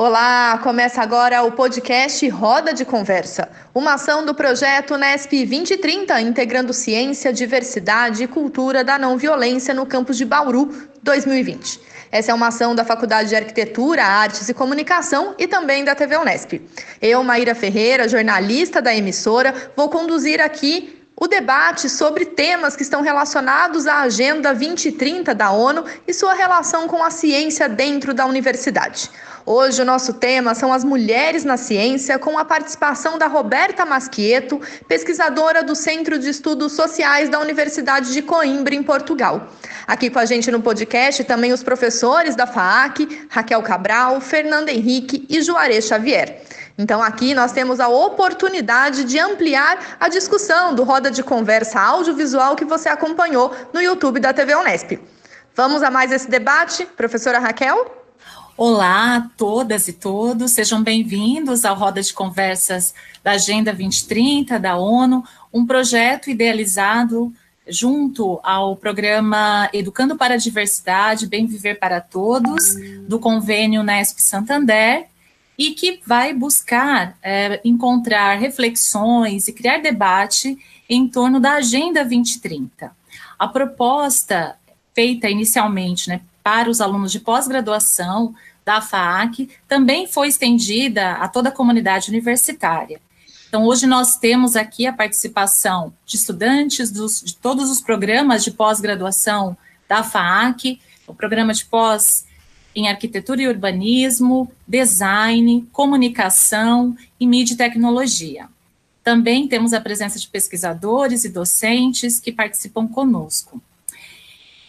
Olá, começa agora o podcast Roda de Conversa, uma ação do projeto Nesp 2030, integrando ciência, diversidade e cultura da não violência no campus de Bauru 2020. Essa é uma ação da Faculdade de Arquitetura, Artes e Comunicação e também da TV Unesp. Eu, Maíra Ferreira, jornalista da emissora, vou conduzir aqui o debate sobre temas que estão relacionados à Agenda 2030 da ONU e sua relação com a ciência dentro da universidade. Hoje o nosso tema são as mulheres na ciência, com a participação da Roberta Masquieto, pesquisadora do Centro de Estudos Sociais da Universidade de Coimbra, em Portugal. Aqui com a gente no podcast também os professores da FAAC, Raquel Cabral, Fernando Henrique e Juarez Xavier. Então, aqui nós temos a oportunidade de ampliar a discussão do Roda de Conversa audiovisual que você acompanhou no YouTube da TV Unesp. Vamos a mais esse debate, professora Raquel? Olá a todas e todos, sejam bem-vindos ao Roda de Conversas da Agenda 2030 da ONU, um projeto idealizado junto ao programa Educando para a Diversidade, Bem Viver para Todos, do convênio Nesp Santander, e que vai buscar é, encontrar reflexões e criar debate em torno da Agenda 2030. A proposta feita inicialmente né, para os alunos de pós-graduação da FAAC também foi estendida a toda a comunidade universitária. Então, hoje nós temos aqui a participação de estudantes dos, de todos os programas de pós-graduação da FAAC, o programa de pós em arquitetura e urbanismo, design, comunicação e mídia e tecnologia. Também temos a presença de pesquisadores e docentes que participam conosco.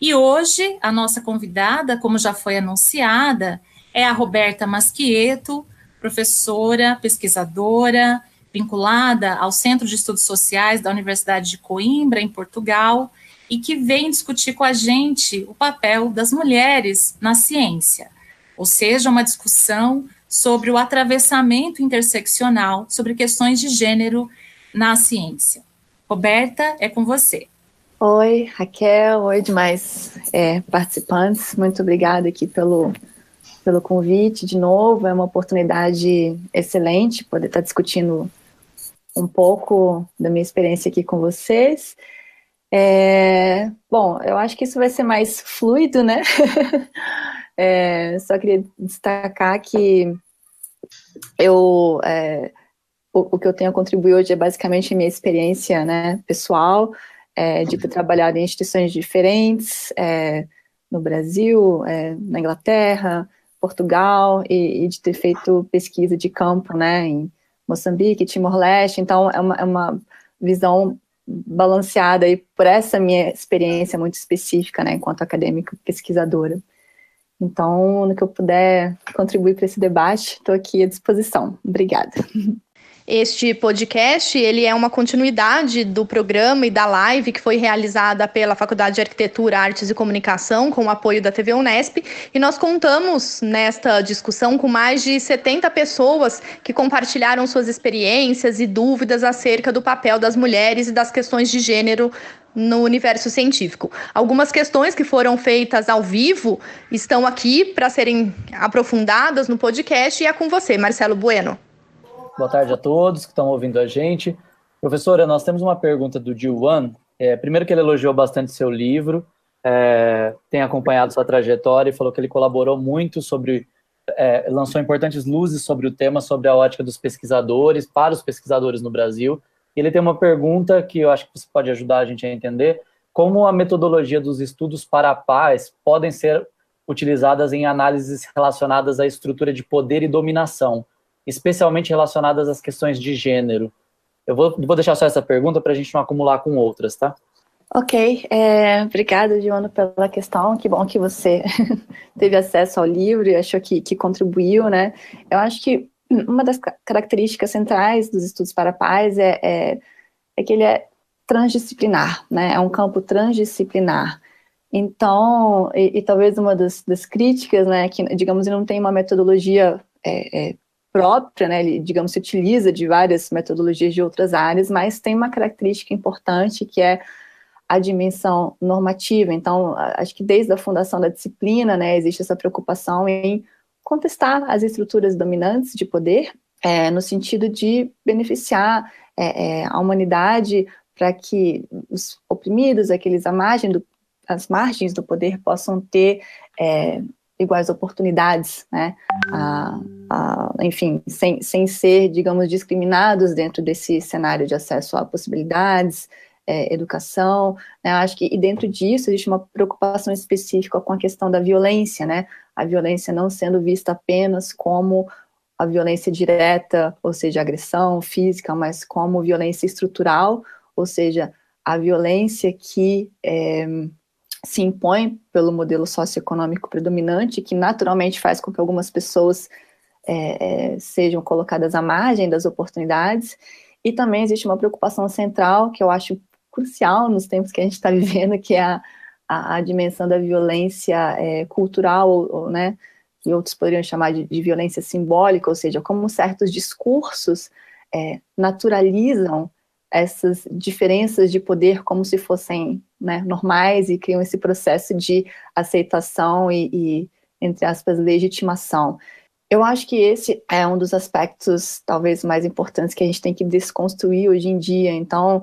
E hoje, a nossa convidada, como já foi anunciada, é a Roberta Masquieto, professora, pesquisadora, vinculada ao Centro de Estudos Sociais da Universidade de Coimbra, em Portugal, e que vem discutir com a gente o papel das mulheres na ciência, ou seja, uma discussão sobre o atravessamento interseccional sobre questões de gênero na ciência. Roberta, é com você. Oi, Raquel, oi demais é, participantes, muito obrigada aqui pelo, pelo convite de novo, é uma oportunidade excelente poder estar discutindo um pouco da minha experiência aqui com vocês é, bom, eu acho que isso vai ser mais fluido, né? é, só queria destacar que eu, é, o, o, que eu tenho a contribuir hoje é basicamente a minha experiência né, pessoal, é, de ter trabalhado em instituições diferentes, é, no Brasil, é, na Inglaterra, Portugal, e, e, de ter feito pesquisa de campo né, em Moçambique, Timor-Leste, então é uma, é uma visão balanceada aí por essa minha experiência muito específica, né, enquanto acadêmica pesquisadora. Então, no que eu puder contribuir para esse debate, estou aqui à disposição. Obrigada. Este podcast, ele é uma continuidade do programa e da live que foi realizada pela Faculdade de Arquitetura, Artes e Comunicação, com o apoio da TV Unesp, e nós contamos nesta discussão com mais de 70 pessoas que compartilharam suas experiências e dúvidas acerca do papel das mulheres e das questões de gênero no universo científico. Algumas questões que foram feitas ao vivo estão aqui para serem aprofundadas no podcast e é com você, Marcelo Bueno. Boa tarde a todos que estão ouvindo a gente. Professora, nós temos uma pergunta do Gilwan. É, primeiro que ele elogiou bastante seu livro, é, tem acompanhado sua trajetória e falou que ele colaborou muito sobre, é, lançou importantes luzes sobre o tema, sobre a ótica dos pesquisadores, para os pesquisadores no Brasil. Ele tem uma pergunta que eu acho que você pode ajudar a gente a entender, como a metodologia dos estudos para a paz podem ser utilizadas em análises relacionadas à estrutura de poder e dominação, especialmente relacionadas às questões de gênero? Eu vou, vou deixar só essa pergunta para a gente não acumular com outras, tá? Ok, é, obrigada, Joana, pela questão. Que bom que você teve acesso ao livro e achou que, que contribuiu, né? Eu acho que uma das características centrais dos estudos para pais é, é, é que ele é transdisciplinar, né? É um campo transdisciplinar. Então, e, e talvez uma das, das, críticas, né, que, digamos, não tem uma metodologia é, é, própria, né, ele, digamos, se utiliza de várias metodologias de outras áreas, mas tem uma característica importante que é a dimensão normativa. Então, acho que desde a fundação da disciplina, né, existe essa preocupação em contestar as estruturas dominantes de poder, é, no sentido de beneficiar é, é, a humanidade para que os oprimidos, aqueles à margem do, as margens do poder possam ter é, iguais oportunidades, né? Enfim, sem, sem ser, digamos, discriminados dentro desse cenário de acesso a possibilidades, é, educação, né? Acho que e dentro disso existe uma preocupação específica com a questão da violência, né? A violência não sendo vista apenas como a violência direta, ou seja, agressão física, mas como violência estrutural, ou seja, a violência que é, se impõe pelo modelo socioeconômico predominante, que naturalmente faz com que algumas pessoas é, é, sejam colocadas à margem das oportunidades, e também existe uma preocupação central que eu acho crucial nos tempos que a gente está vivendo, que é a, a, a, dimensão da violência é, cultural, ou, ou, né, que outros poderiam chamar de, de, violência simbólica, ou seja, como certos discursos é, naturalizam essas diferenças de poder como se fossem né, normais e criam esse processo de aceitação e, e, entre aspas, legitimação. Eu acho que esse é um dos aspectos talvez mais importantes que a gente tem que desconstruir hoje em dia. Então,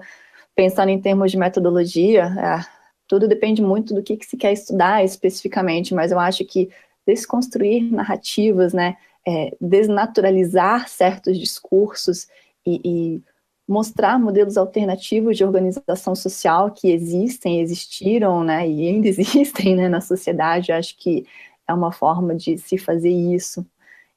pensando em termos de metodologia, é, tudo depende muito do que, que se quer estudar especificamente, mas eu acho que desconstruir narrativas, né, é, desnaturalizar certos discursos e, e mostrar modelos alternativos de organização social que existem, existiram, né, e ainda existem, né, na sociedade. Eu acho que é uma forma de se fazer isso.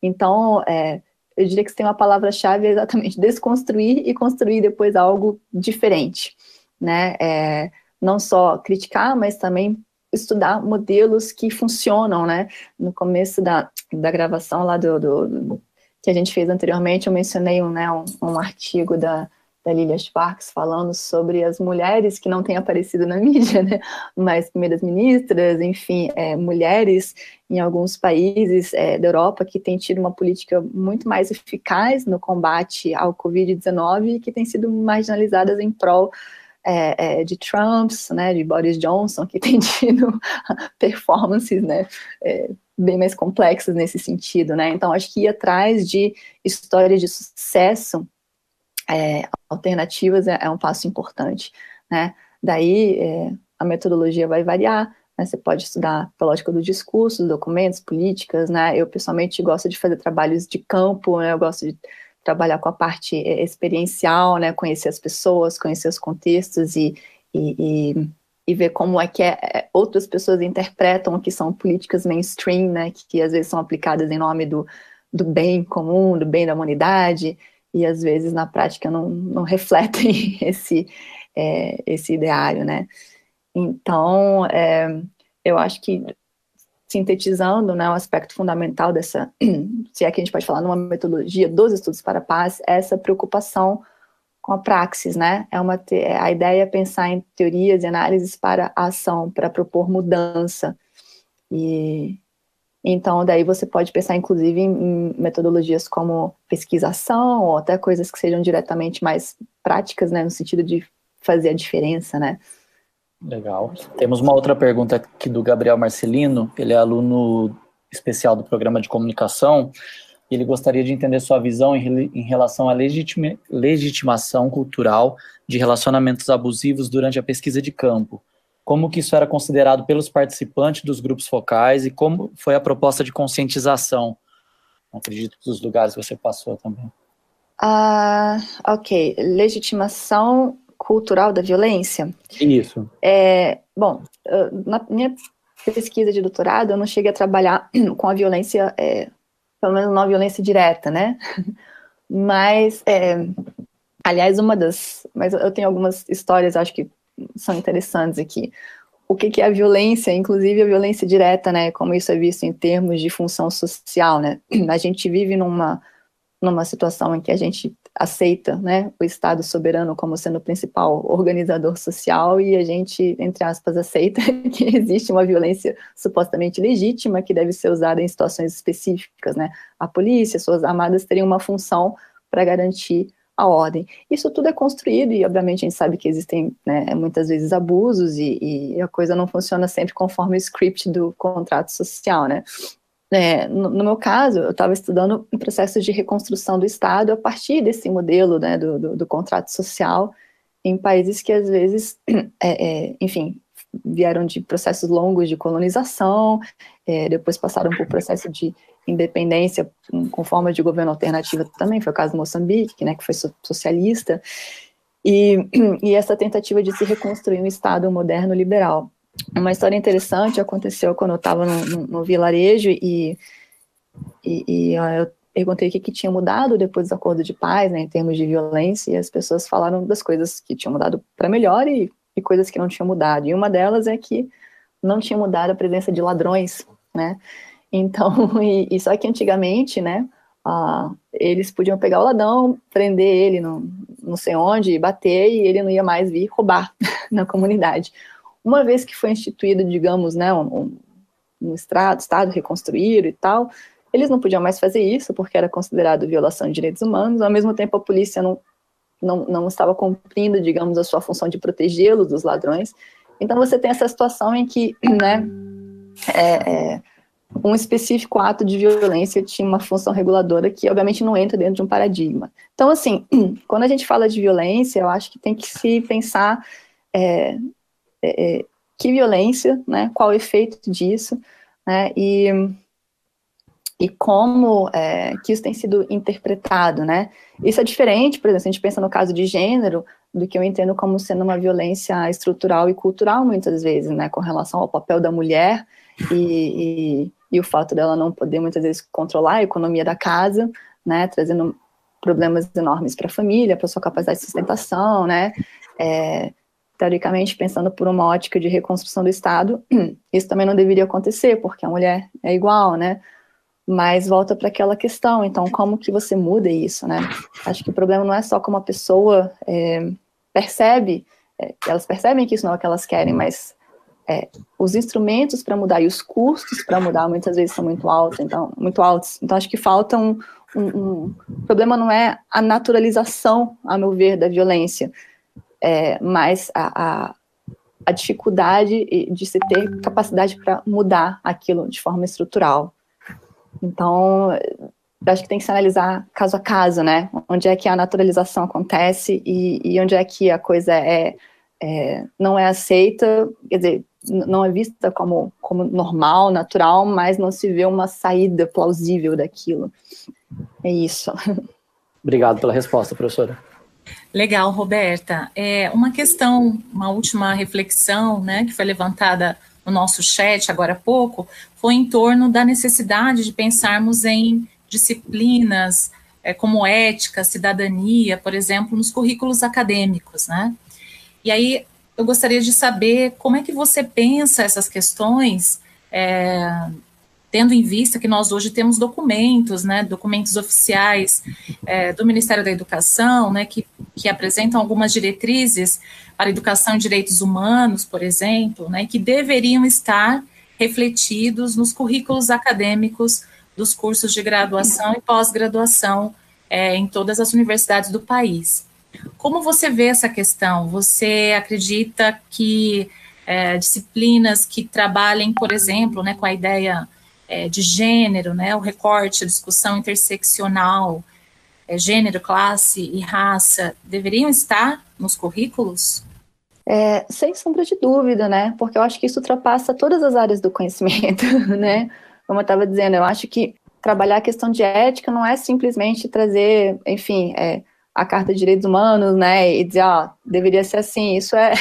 Então, é, eu diria que tem uma palavra-chave é exatamente desconstruir e construir depois algo diferente, né? É, não só criticar, mas também estudar modelos que funcionam, né? No começo da, da gravação lá do, do, do que a gente fez anteriormente, eu mencionei um, né, um, um artigo da da Lilia Sparks falando sobre as mulheres que não têm aparecido na mídia, né? Mas primeiras ministras, enfim, é, mulheres em alguns países é, da Europa que têm tido uma política muito mais eficaz no combate ao Covid-19 e que têm sido marginalizadas em prol é, é, de Trumps, né, de Boris Johnson, que tem tido performances, né, é, bem mais complexas nesse sentido, né, então acho que ir atrás de histórias de sucesso é, alternativas é, é, um passo importante, né? Daí é, a metodologia vai variar, né? Você pode estudar a lógica do discurso, documentos, políticas, né? Eu pessoalmente gosto de fazer trabalhos de campo, né? Eu gosto de trabalhar com a parte é, experiencial, né? Conhecer as pessoas, conhecer os contextos e, e, e, e ver como é que é, é, outras pessoas interpretam o que são políticas mainstream, né? Que, que às vezes são aplicadas em nome do, do bem comum, do bem da humanidade e às vezes na prática não, não refletem esse, é, esse ideário, né? Então, é, eu acho que sintetizando, né, o aspecto fundamental dessa, se é que a gente pode falar numa metodologia dos estudos para a paz, é essa preocupação com a praxis, né? É uma a ideia é pensar em teorias e análises para a ação, para propor mudança. E então, daí você pode pensar, inclusive, em, metodologias como pesquisação, ou até coisas que sejam diretamente mais práticas, né, no sentido de fazer a diferença, né. Legal. Temos uma outra pergunta aqui do Gabriel Marcelino, ele é aluno especial do programa de comunicação, e ele gostaria de entender sua visão em, relação à legitima, legitimação cultural de relacionamentos abusivos durante a pesquisa de campo como que isso era considerado pelos participantes dos grupos focais e como foi a proposta de conscientização, acredito, dos lugares que você passou também. Ah, ok. Legitimação cultural da violência? Isso. É, bom, na minha pesquisa de doutorado, eu não cheguei a trabalhar com a violência, é, pelo menos não a violência direta, né? Mas, é, aliás, uma das. Mas eu tenho algumas histórias, acho que são interessantes aqui. O que, que é a violência, inclusive a violência direta, né? Como isso é visto em termos de função social, né? A gente vive numa, numa situação em que a gente aceita né, o Estado soberano como sendo o principal organizador social e a gente, entre aspas, aceita que existe uma violência supostamente legítima que deve ser usada em situações específicas. Né? A polícia, suas armadas teriam uma função para garantir a ordem. Isso tudo é construído e, obviamente, a gente sabe que existem né, muitas vezes abusos e, e, a coisa não funciona sempre conforme o script do contrato social, né? é, no, no, meu caso, eu estava estudando um processo de reconstrução do Estado a partir desse modelo né, do, do, do contrato social em países que às vezes, é, é, enfim, vieram de processos longos de colonização, é, depois passaram por processo de independência com forma de governo alternativa também, foi o caso do Moçambique, né, que foi socialista, e, e essa tentativa de se reconstruir um Estado moderno liberal. Uma história interessante aconteceu quando eu estava no, no, no, vilarejo e, e, e eu perguntei o que, que, tinha mudado depois do acordo de paz, né, em termos de violência, e as pessoas falaram das coisas que tinham mudado para melhor e, e, coisas que não tinham mudado. E uma delas é que não tinha mudado a presença de ladrões, né? Então, e, e só que antigamente, né, eles podiam pegar o ladrão, prender ele no, não sei onde, bater, e ele não ia mais vir roubar na comunidade. Uma vez que foi instituído, digamos, né, um, um estado, estado reconstruído e tal, eles não podiam mais fazer isso, porque era considerado violação de direitos humanos, ao mesmo tempo a polícia não, não, não estava cumprindo, digamos, a sua função de protegê-los dos ladrões. Então você tem essa situação em que, né, é, é, um específico ato de violência tinha uma função reguladora que, obviamente, não entra dentro de um paradigma. Então, assim, quando a gente fala de violência, eu acho que tem que se pensar é, é, é que violência, né, qual o efeito disso, né, e e como é, que isso tem sido interpretado, né? Isso é diferente, por exemplo, se a gente pensa no caso de gênero, do que eu entendo como sendo uma violência estrutural e cultural, muitas vezes, né? Com relação ao papel da mulher e, e, e o fato dela não poder, muitas vezes, controlar a economia da casa, né? Trazendo problemas enormes para a família, para sua capacidade de sustentação, né? É, teoricamente, pensando por uma ótica de reconstrução do Estado, isso também não deveria acontecer, porque a mulher é igual, né? Mas volta para aquela questão, então como que você muda isso, né? Acho que o problema não é só como a pessoa é, percebe, é, elas percebem que isso não é o que elas querem, mas é, os instrumentos para mudar e os custos para mudar muitas vezes são muito altos, então muito altos. Então acho que falta um, um, um o problema não é a naturalização, a meu ver, da violência, é, mas a, a, a dificuldade de se ter capacidade para mudar aquilo de forma estrutural. Então, eu acho que tem que se analisar caso a caso, né? Onde é que a naturalização acontece e, e onde é que a coisa é, é, não é aceita, quer dizer, não é vista como, como normal, natural, mas não se vê uma saída plausível daquilo. É isso. Obrigado pela resposta, professora. Legal, Roberta. É, uma questão, uma última reflexão, né, que foi levantada no nosso chat agora há pouco, foi em torno da necessidade de pensarmos em disciplinas é, como ética, cidadania, por exemplo, nos currículos acadêmicos, né? E aí eu gostaria de saber como é que você pensa essas questões, é, tendo em vista que nós hoje temos documentos, né, documentos oficiais é, do Ministério da Educação, né, que, que apresentam algumas diretrizes para educação e direitos humanos, por exemplo, né, que deveriam estar refletidos nos currículos acadêmicos dos cursos de graduação e pós-graduação é, em todas as universidades do país. Como você vê essa questão? Você acredita que é, disciplinas que trabalhem, por exemplo, né, com a ideia é, de gênero, né, o recorte, a discussão interseccional, é, gênero, classe e raça, deveriam estar nos currículos? É, sem sombra de dúvida, né? Porque eu acho que isso ultrapassa todas as áreas do conhecimento, né? Como eu estava dizendo, eu acho que trabalhar a questão de ética não é simplesmente trazer, enfim, é, a Carta de Direitos Humanos, né? E dizer, ó, deveria ser assim. Isso é.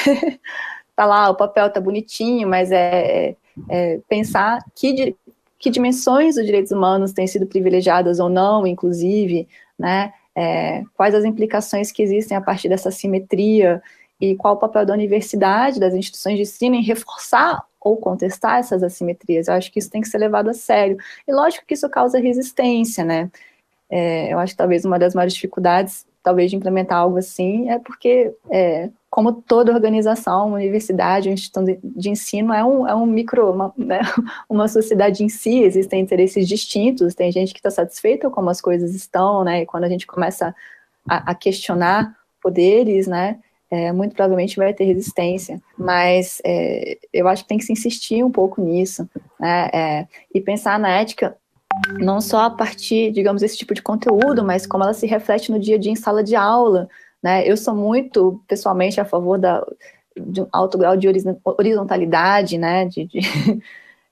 tá lá, o papel tá bonitinho, mas é, é, é pensar que, que dimensões dos direitos humanos têm sido privilegiadas ou não, inclusive, né? É, quais as implicações que existem a partir dessa simetria e qual o papel da universidade, das instituições de ensino em reforçar ou contestar essas assimetrias. Eu acho que isso tem que ser levado a sério. E lógico que isso causa resistência, né? É, eu acho que talvez uma das maiores dificuldades, talvez, de implementar algo assim, é porque, é, como toda organização, uma universidade, uma instituição de, ensino é um, é um micro, uma, né, uma sociedade em si, existem interesses distintos, tem gente que está satisfeita como as coisas estão, né? E quando a gente começa a, a questionar poderes, né? é, muito provavelmente vai ter resistência, mas é, eu acho que tem que se insistir um pouco nisso, né, é, e pensar na ética não só a partir, digamos, desse tipo de conteúdo, mas como ela se reflete no dia a dia em sala de aula, né, eu sou muito, pessoalmente, a favor da, de um alto grau de horizontalidade, né, de, de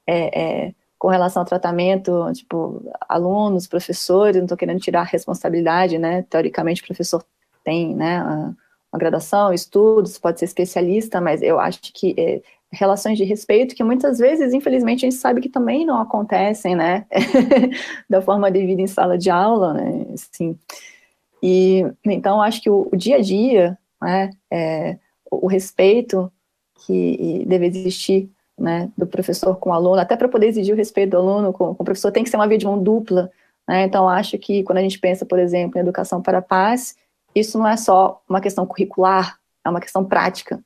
é, é, com relação ao tratamento, tipo, alunos, professores, não estou querendo tirar a responsabilidade, né, teoricamente o professor tem, né, uma graduação, estudos, pode ser especialista, mas eu acho que é, relações de respeito que muitas vezes, infelizmente, a gente sabe que também não acontecem, né, da forma devida em sala de aula, né, assim, e então acho que o, o dia a dia, né, é, o, respeito que deve existir, né, do professor com o aluno, até para poder exigir o respeito do aluno com, com o professor, tem que ser uma via de mão dupla, né, então acho que quando a gente pensa, por exemplo, em educação para a paz, isso não é só uma questão curricular, é uma questão prática,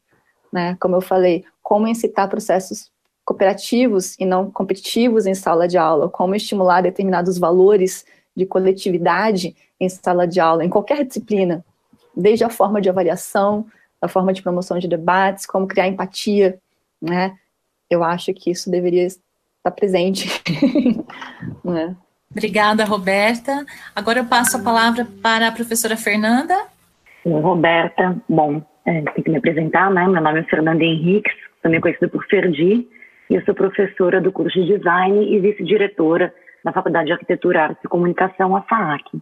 né? Como eu falei, como incitar processos cooperativos e não competitivos em sala de aula, como estimular determinados valores de coletividade em sala de aula, em qualquer disciplina, desde a forma de avaliação, a forma de promoção de debates, como criar empatia, né? Eu acho que isso deveria estar presente, né? Obrigada, Roberta. Agora eu passo a palavra para a professora Fernanda. Roberta, bom, é, tem que me apresentar, né? Meu nome é Fernanda Henriques, também conhecida por Ferdi, e eu sou professora do curso de Design e vice-diretora da Faculdade de Arquitetura, Arte e Comunicação, a FAAC.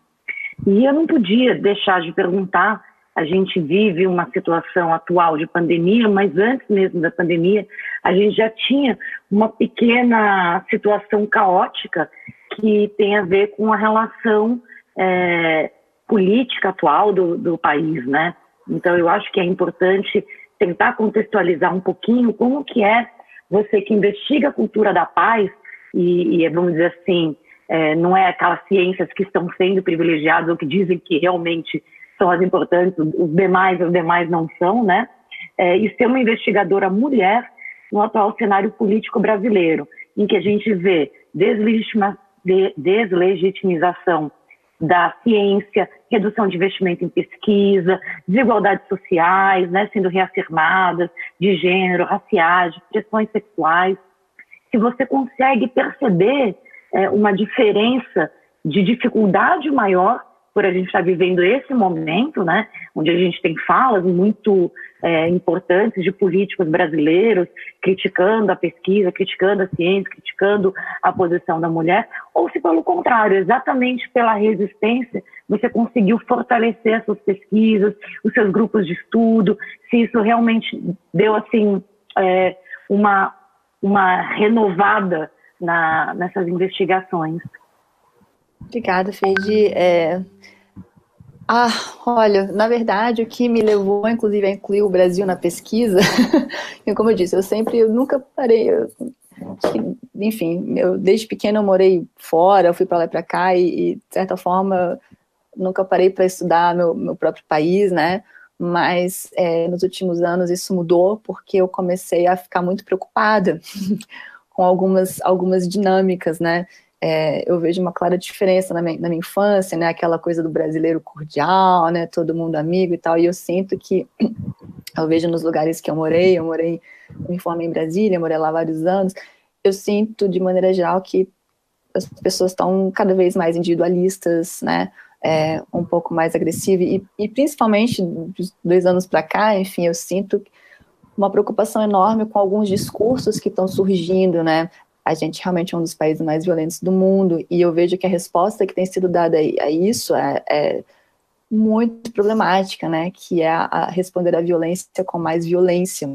E eu não podia deixar de perguntar, a gente vive uma situação atual de pandemia, mas antes mesmo da pandemia, a gente já tinha uma pequena situação caótica que tem a ver com a relação é, política atual do, do país, né? Então eu acho que é importante tentar contextualizar um pouquinho como que é você que investiga a cultura da paz e, e vamos dizer assim, é, não é aquelas ciências que estão sendo privilegiadas ou que dizem que realmente são as importantes, os demais, os demais não são, né? É, e ser uma investigadora mulher no atual cenário político brasileiro, em que a gente vê deslegitima, de, deslegitimização da ciência, redução de investimento em pesquisa, desigualdades sociais, né, sendo reafirmadas, de gênero, raciais, pressões sexuais. Se você consegue perceber é, uma diferença de dificuldade maior por a gente estar vivendo esse momento, né, onde a gente tem falas muito é, importantes de políticos brasileiros criticando a pesquisa, criticando a ciência, criticando a posição da mulher, ou se pelo contrário, exatamente pela resistência, você conseguiu fortalecer as suas pesquisas, os seus grupos de estudo, se isso realmente deu assim é, uma uma renovada na, nessas investigações. Obrigada, Fede. É... Ah, olha, na verdade, o que me levou, inclusive, a incluir o Brasil na pesquisa, como eu disse, eu sempre, eu nunca parei, eu, enfim, eu desde pequeno eu morei fora, eu fui para lá e para cá, e, e, de certa forma, nunca parei para estudar meu, meu próprio país, né? Mas é, nos últimos anos isso mudou, porque eu comecei a ficar muito preocupada com algumas, algumas dinâmicas, né? É, eu vejo uma clara diferença na minha, na minha, infância, né? Aquela coisa do brasileiro cordial, né? Todo mundo amigo e tal. E eu sinto que eu vejo nos lugares que eu morei, eu morei, me formei em Brasília, morei lá vários anos. Eu sinto de maneira geral que as pessoas estão cada vez mais individualistas, né? É, um pouco mais agressivas e, e principalmente dois anos para cá, enfim, eu sinto uma preocupação enorme com alguns discursos que estão surgindo, né? A gente realmente é um dos países mais violentos do mundo e eu vejo que a resposta que tem sido dada a isso é, é muito problemática, né? Que é a, responder à violência com mais violência.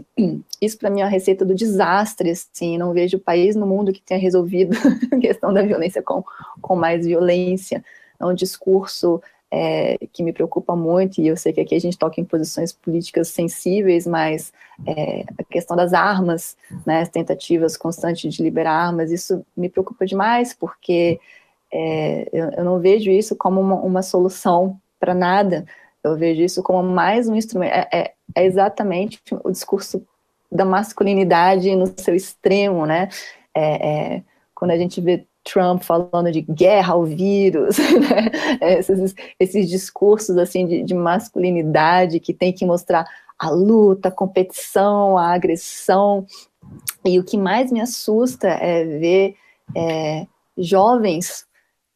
Isso para mim é a receita do desastre, assim. Não vejo país no mundo que tenha resolvido a questão da violência com, com mais violência. É um discurso é, que me preocupa muito, e eu sei que aqui a gente toca em posições políticas sensíveis, mas é, a questão das armas, né, as tentativas constantes de liberar armas, isso me preocupa demais, porque é, eu, eu, não vejo isso como uma, uma solução para nada, eu vejo isso como mais um instrumento, é, é, é exatamente o discurso da masculinidade no seu extremo, né, é, é, quando a gente vê Trump falando de guerra ao vírus, né? esses, esses, discursos assim de, de, masculinidade que tem que mostrar a luta, a competição, a agressão. E o que mais me assusta é ver é, jovens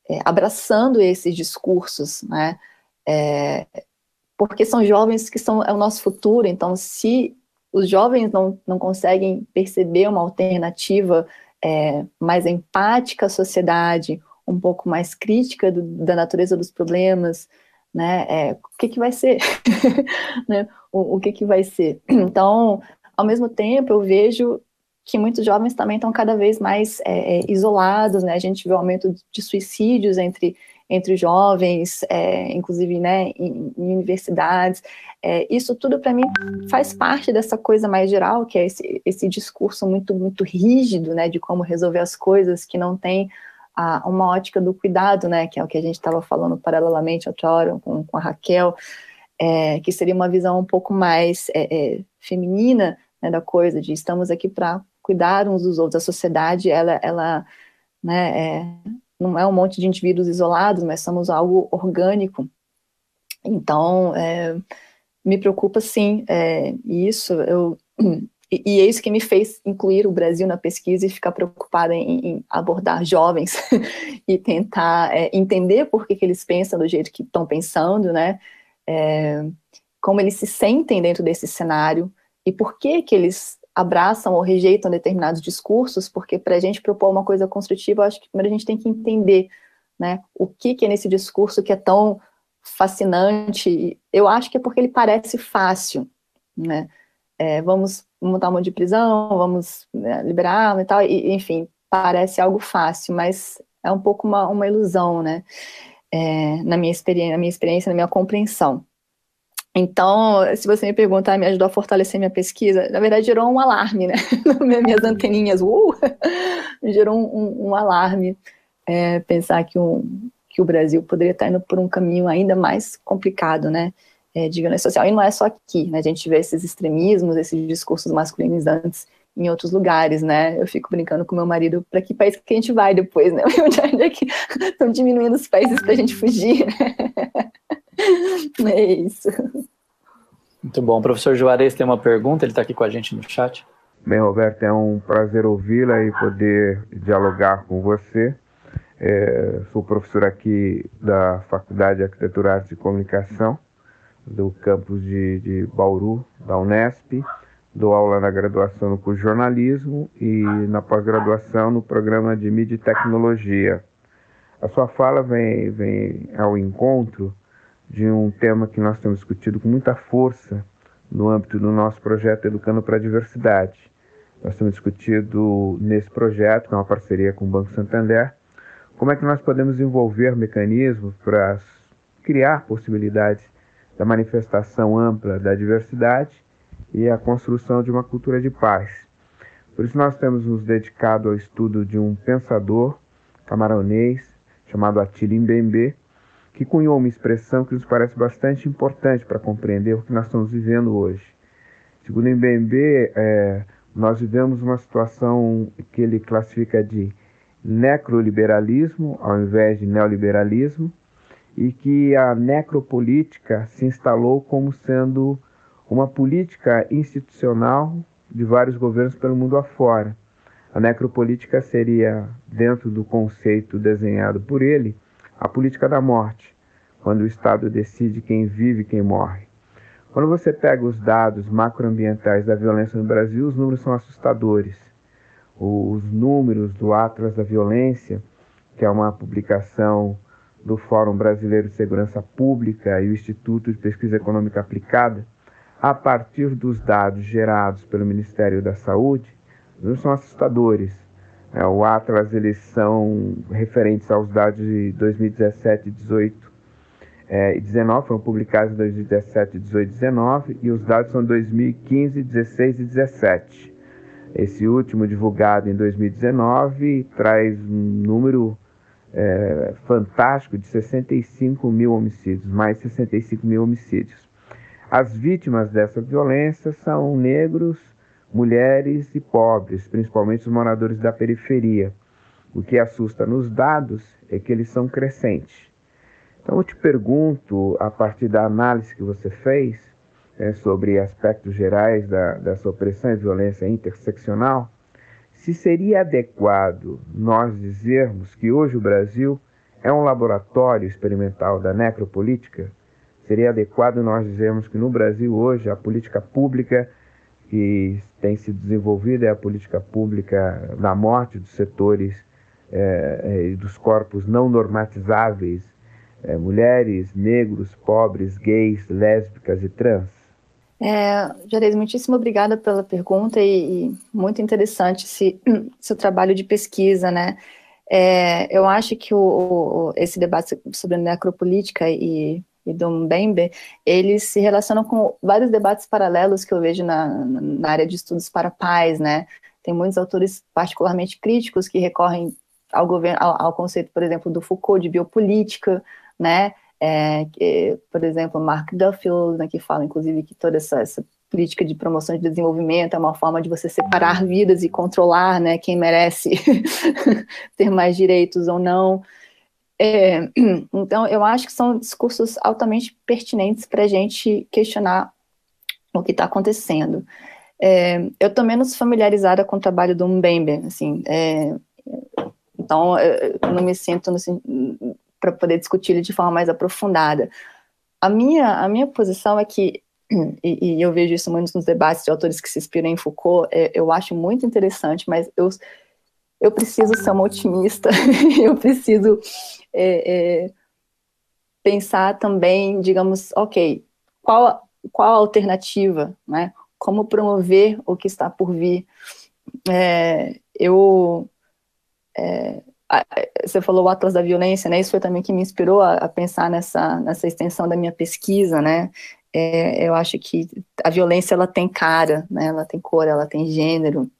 é, abraçando esses discursos, né? É, porque são jovens que são é o nosso futuro. Então, se os jovens não, não conseguem perceber uma alternativa é, mais empática à sociedade, um pouco mais crítica do, da natureza dos problemas, né? É, o que, que vai ser? né? o, o que, que vai ser? Então, ao mesmo tempo, eu vejo que muitos jovens também estão cada vez mais é, é, isolados, né? A gente vê o aumento de suicídios entre, entre jovens, é, inclusive né, em, em universidades. É, isso tudo, para mim, faz parte dessa coisa mais geral, que é esse, esse discurso muito, muito rígido, né, de como resolver as coisas, que não tem a, uma ótica do cuidado, né, que é o que a gente estava falando paralelamente outra hora com, com a Raquel, é, que seria uma visão um pouco mais é, feminina né, da coisa, de estamos aqui para cuidar uns dos outros. A sociedade, ela, ela né, é, não é um monte de indivíduos isolados, mas somos algo orgânico. Então, é, me preocupa sim, é, isso, eu, e, e, é isso que me fez incluir o Brasil na pesquisa e ficar preocupada em, em abordar jovens e tentar é, entender por que, que eles pensam do jeito que estão pensando, né, é, como eles se sentem dentro desse cenário e por que que eles abraçam ou rejeitam determinados discursos, porque para a gente propor uma coisa construtiva, acho que primeiro a gente tem que entender né, o que, que é nesse discurso que é tão fascinante. Eu acho que é porque ele parece fácil, né? É, vamos montar uma de prisão, vamos né, liberar e tal, e, enfim, parece algo fácil, mas é um pouco uma, uma ilusão, né? É, na, minha na minha experiência, na minha compreensão. Então, se você me perguntar, me ajudou a fortalecer minha pesquisa, na verdade gerou um alarme, né? Minhas anteninhas, uh, gerou um, um alarme é, pensar que, um, que o Brasil poderia estar indo por um caminho ainda mais complicado, né? É, de violência social. E não é só aqui, né? A gente vê esses extremismos, esses discursos masculinizantes em outros lugares, né? Eu fico brincando com meu marido para que país que a gente vai depois, né? Onde é que estão diminuindo os países para a gente fugir, né? É isso. Muito bom. O professor Juarez tem uma pergunta, ele está aqui com a gente no chat. Bem, Roberto, é um prazer ouvi-la e poder dialogar com você. É, sou professor aqui da Faculdade de Arquitetura, Arte e Comunicação, do campus de, de Bauru, da Unesp. Dou aula na graduação no curso de jornalismo e na pós-graduação no programa de mídia e tecnologia. A sua fala vem, vem ao encontro de um tema que nós temos discutido com muita força no âmbito do nosso projeto Educando para a Diversidade. Nós temos discutido nesse projeto, que é uma parceria com o Banco Santander, como é que nós podemos desenvolver mecanismos para criar possibilidades da manifestação ampla da diversidade e a construção de uma cultura de paz. Por isso nós temos nos dedicado ao estudo de um pensador camaronês chamado Attila Mbembe, que cunhou uma expressão que nos parece bastante importante para compreender o que nós estamos vivendo hoje. Segundo Mbembe, é, nós vivemos uma situação que ele classifica de necroliberalismo ao invés de neoliberalismo e que a necropolítica se instalou como sendo uma política institucional de vários governos pelo mundo afora. A necropolítica seria, dentro do conceito desenhado por ele, a política da morte, quando o Estado decide quem vive e quem morre. Quando você pega os dados macroambientais da violência no Brasil, os números são assustadores. Os números do Atlas da Violência, que é uma publicação do Fórum Brasileiro de Segurança Pública e o Instituto de Pesquisa Econômica Aplicada, a partir dos dados gerados pelo Ministério da Saúde, números são assustadores. É, o Atlas, eles são referentes aos dados de 2017 e 18 é, e 19, foram publicados em 2017, 18 e 19, e os dados são 2015, 16 e 17. Esse último, divulgado em 2019, traz um número é, fantástico de 65 mil homicídios, mais 65 mil homicídios. As vítimas dessa violência são negros, mulheres e pobres, principalmente os moradores da periferia. O que assusta nos dados é que eles são crescentes. Então eu te pergunto, a partir da análise que você fez, é, sobre aspectos gerais da, das opressões e violência interseccional, se seria adequado nós dizermos que hoje o Brasil é um laboratório experimental da necropolítica, seria adequado nós dizermos que no Brasil hoje a política pública que tem sido desenvolvida é a política pública da morte dos setores é, é, dos corpos não normatizáveis, é, mulheres, negros, pobres, gays, lésbicas e trans? É, Jerez, muitíssimo obrigada pela pergunta e, e muito interessante esse seu trabalho de pesquisa, né? É, eu acho que o, o, esse debate sobre necropolítica e, e do Mbembe, eles se relacionam com vários debates paralelos que eu vejo na, na área de estudos para paz, né? Tem muitos autores particularmente críticos que recorrem ao, governo, ao, ao conceito, por exemplo, do Foucault de biopolítica, né? É, que, por exemplo, Mark Duffield, né, que fala, inclusive, que toda essa, essa, política de promoção de desenvolvimento é uma forma de você separar vidas e controlar, né, quem merece ter mais direitos ou não. É, então, eu acho que são discursos altamente pertinentes para a gente questionar o que está acontecendo. É, eu estou menos familiarizada com o trabalho do Mbembe, assim, é, então eu não me sinto para poder discutir ele de forma mais aprofundada. A minha, a minha posição é que, e, e, eu vejo isso muito nos debates de autores que se inspiram em Foucault, é, eu acho muito interessante, mas eu, eu preciso ser uma otimista, eu preciso é, é, pensar também, digamos, ok, qual, qual a alternativa, né? Como promover o que está por vir? É, eu é, você falou o Atlas da Violência, né? Isso foi também que me inspirou a, a pensar nessa, nessa extensão da minha pesquisa, né? É, eu acho que a violência ela tem cara, né? Ela tem cor, ela tem gênero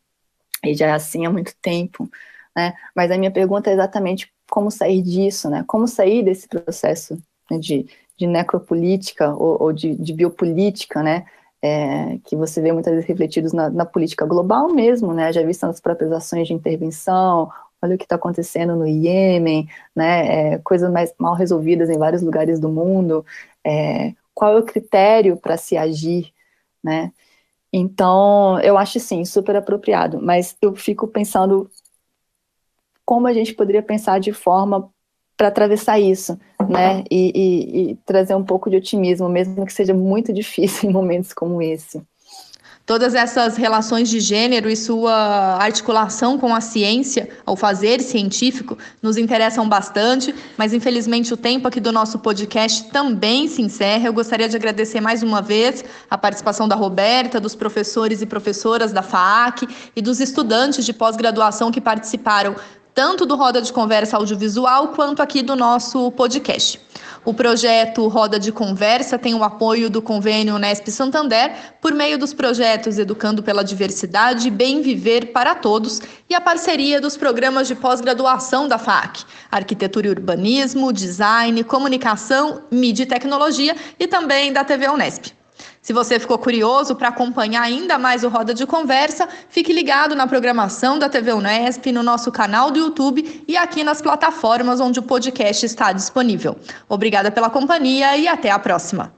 e já é assim há muito tempo, né? Mas a minha pergunta é exatamente como sair disso, né? Como sair desse processo né, de, de necropolítica ou, ou de, de, biopolítica, né? É, que você vê muitas vezes refletidos na, na, política global mesmo, né? Já visto nas próprias ações de intervenção olha o que está acontecendo no Iêmen, né, é, coisas mais mal resolvidas em vários lugares do mundo, é, qual é o critério para se agir, né? Então, eu acho sim, super apropriado, mas eu fico pensando como a gente poderia pensar de forma para atravessar isso, né? E, e, e trazer um pouco de otimismo, mesmo que seja muito difícil em momentos como esse. Todas essas relações de gênero e sua articulação com a ciência, ao fazer científico, nos interessam bastante, mas infelizmente o tempo aqui do nosso podcast também se encerra. Eu gostaria de agradecer mais uma vez a participação da Roberta, dos professores e professoras da FAAC e dos estudantes de pós-graduação que participaram tanto do Roda de Conversa Audiovisual quanto aqui do nosso podcast. O projeto Roda de Conversa tem o apoio do convênio Unesp Santander por meio dos projetos Educando pela Diversidade, Bem Viver para Todos e a parceria dos programas de pós-graduação da FAC, Arquitetura e Urbanismo, Design, Comunicação, Mídia e Tecnologia e também da TV Unesp. Se você ficou curioso para acompanhar ainda mais o Roda de Conversa, fique ligado na programação da TV Unesp, no nosso canal do YouTube e aqui nas plataformas onde o podcast está disponível. Obrigada pela companhia e até a próxima.